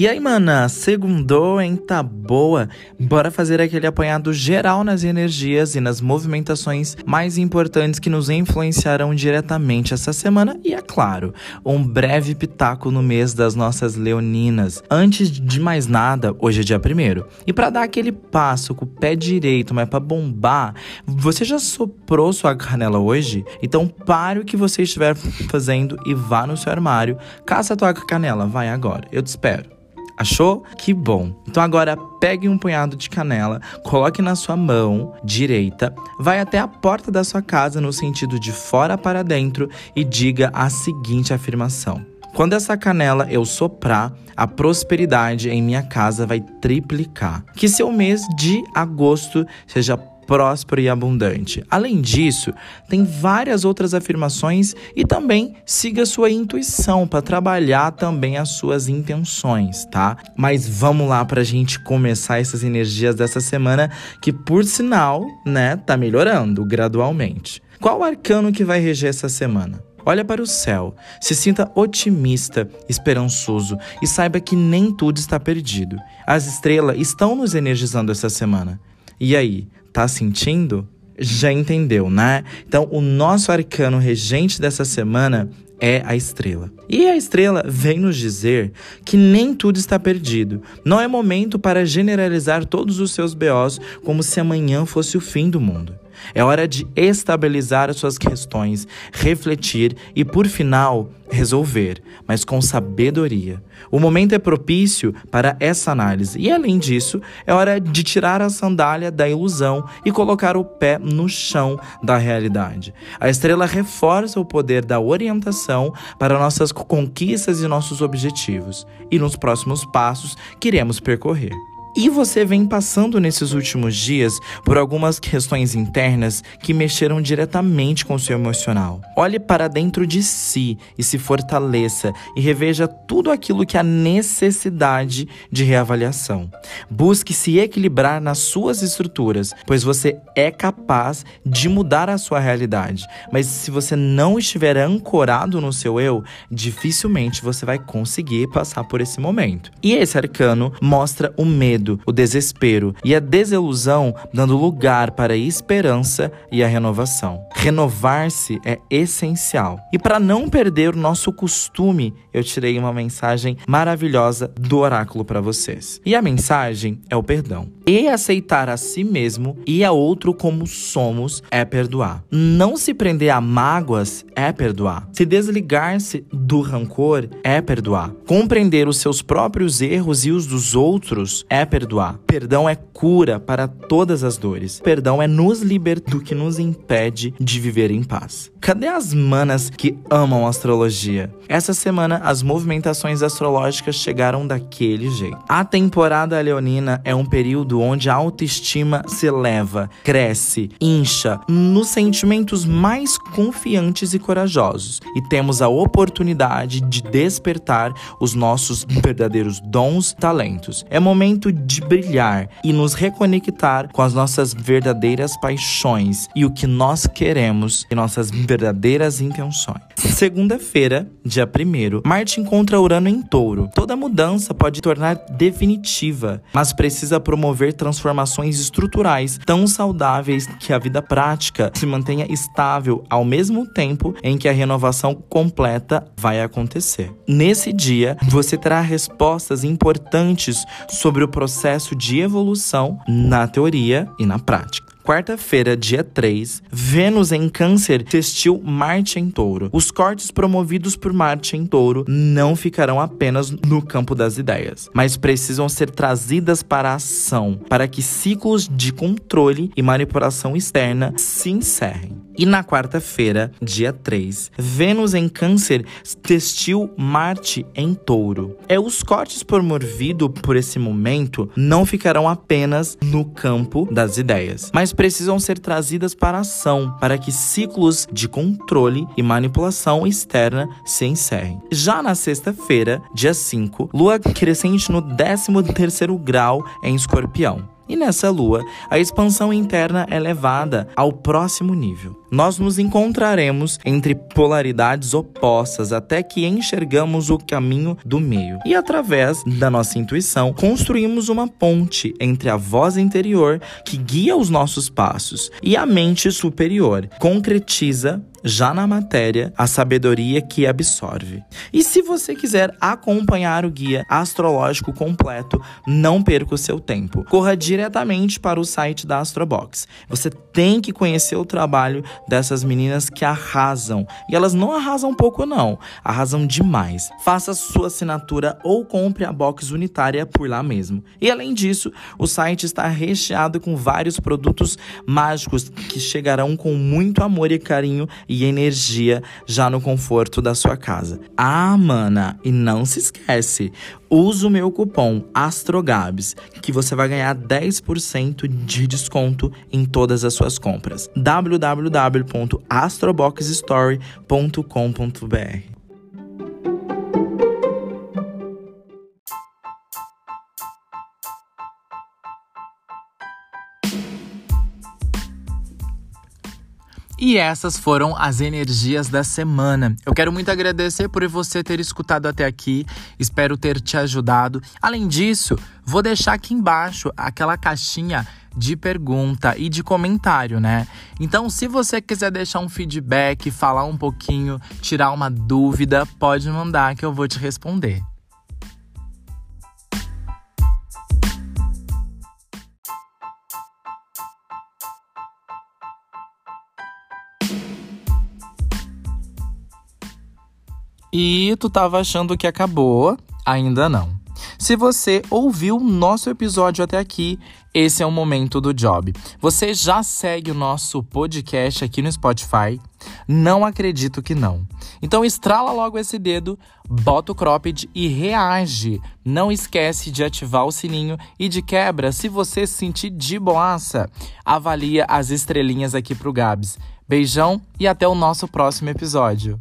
E aí, mana, segundou, hein? Tá boa? Bora fazer aquele apanhado geral nas energias e nas movimentações mais importantes que nos influenciarão diretamente essa semana e, é claro, um breve pitaco no mês das nossas leoninas. Antes de mais nada, hoje é dia primeiro. E para dar aquele passo com o pé direito, mas para bombar, você já soprou sua canela hoje? Então pare o que você estiver fazendo e vá no seu armário. Caça a tua canela, vai agora. Eu te espero. Achou? Que bom. Então agora pegue um punhado de canela, coloque na sua mão direita, vai até a porta da sua casa no sentido de fora para dentro e diga a seguinte afirmação: quando essa canela eu soprar, a prosperidade em minha casa vai triplicar. Que seu mês de agosto seja próspero e abundante. Além disso, tem várias outras afirmações e também siga sua intuição para trabalhar também as suas intenções, tá? Mas vamos lá para a gente começar essas energias dessa semana que, por sinal, né, tá melhorando gradualmente. Qual arcano que vai reger essa semana? Olha para o céu, se sinta otimista, esperançoso e saiba que nem tudo está perdido. As estrelas estão nos energizando essa semana. E aí, Tá sentindo? Já entendeu, né? Então, o nosso arcano regente dessa semana é a estrela. E a estrela vem nos dizer que nem tudo está perdido. Não é momento para generalizar todos os seus BOs como se amanhã fosse o fim do mundo. É hora de estabilizar as suas questões, refletir e, por final, resolver, mas com sabedoria. O momento é propício para essa análise e, além disso, é hora de tirar a sandália da ilusão e colocar o pé no chão da realidade. A estrela reforça o poder da orientação para nossas conquistas e nossos objetivos e nos próximos passos que iremos percorrer. E você vem passando nesses últimos dias por algumas questões internas que mexeram diretamente com o seu emocional. Olhe para dentro de si e se fortaleça e reveja tudo aquilo que há necessidade de reavaliação. Busque se equilibrar nas suas estruturas, pois você é capaz de mudar a sua realidade. Mas se você não estiver ancorado no seu eu, dificilmente você vai conseguir passar por esse momento. E esse arcano mostra o medo medo, o desespero e a desilusão, dando lugar para a esperança e a renovação. Renovar-se é essencial. E para não perder o nosso costume, eu tirei uma mensagem maravilhosa do oráculo para vocês. E a mensagem é o perdão. E aceitar a si mesmo e a outro como somos é perdoar. Não se prender a mágoas é perdoar. Se desligar-se do rancor é perdoar. Compreender os seus próprios erros e os dos outros é perdoar. Perdão é cura para todas as dores. Perdão é nos libertar do que nos impede de viver em paz. Cadê as manas que amam astrologia? Essa semana as movimentações astrológicas chegaram daquele jeito. A temporada leonina é um período onde a autoestima se eleva, cresce, incha nos sentimentos mais confiantes e corajosos e temos a oportunidade de despertar os nossos verdadeiros dons, talentos. É momento de brilhar e nos reconectar com as nossas verdadeiras paixões e o que nós queremos e nossas verdadeiras intenções. Segunda-feira, dia 1 Marte encontra Urano em Touro. Toda mudança pode tornar definitiva, mas precisa promover transformações estruturais tão saudáveis que a vida prática se mantenha estável ao mesmo tempo em que a renovação completa vai acontecer. Nesse dia, você terá respostas importantes sobre o processo de evolução na teoria e na prática quarta-feira, dia 3, Vênus em Câncer testiu Marte em Touro. Os cortes promovidos por Marte em Touro não ficarão apenas no campo das ideias, mas precisam ser trazidas para a ação, para que ciclos de controle e manipulação externa se encerrem. E na quarta-feira, dia 3, Vênus em Câncer testiu Marte em Touro. É os cortes promovidos por esse momento não ficarão apenas no campo das ideias, mas precisam ser trazidas para a ação, para que ciclos de controle e manipulação externa se encerrem. Já na sexta-feira, dia 5, Lua crescente no 13º grau em Escorpião. E nessa lua, a expansão interna é levada ao próximo nível. Nós nos encontraremos entre polaridades opostas até que enxergamos o caminho do meio. E através da nossa intuição, construímos uma ponte entre a voz interior que guia os nossos passos e a mente superior, concretiza já na matéria, a sabedoria que absorve. E se você quiser acompanhar o guia astrológico completo, não perca o seu tempo. Corra diretamente para o site da Astrobox. Você tem que conhecer o trabalho dessas meninas que arrasam. E elas não arrasam pouco, não. Arrasam demais. Faça sua assinatura ou compre a box unitária por lá mesmo. E além disso, o site está recheado com vários produtos mágicos que chegarão com muito amor e carinho e energia já no conforto da sua casa. Ah, mana, e não se esquece, usa o meu cupom ASTROGABS que você vai ganhar 10% de desconto em todas as suas compras. www.astroboxstory.com.br E essas foram as energias da semana. Eu quero muito agradecer por você ter escutado até aqui. Espero ter te ajudado. Além disso, vou deixar aqui embaixo aquela caixinha de pergunta e de comentário, né? Então, se você quiser deixar um feedback, falar um pouquinho, tirar uma dúvida, pode mandar que eu vou te responder. E tu tava achando que acabou? Ainda não. Se você ouviu nosso episódio até aqui, esse é o momento do job. Você já segue o nosso podcast aqui no Spotify? Não acredito que não. Então estrala logo esse dedo, bota o cropped e reage. Não esquece de ativar o sininho e de quebra, se você se sentir de boaça, avalia as estrelinhas aqui pro Gabs. Beijão e até o nosso próximo episódio.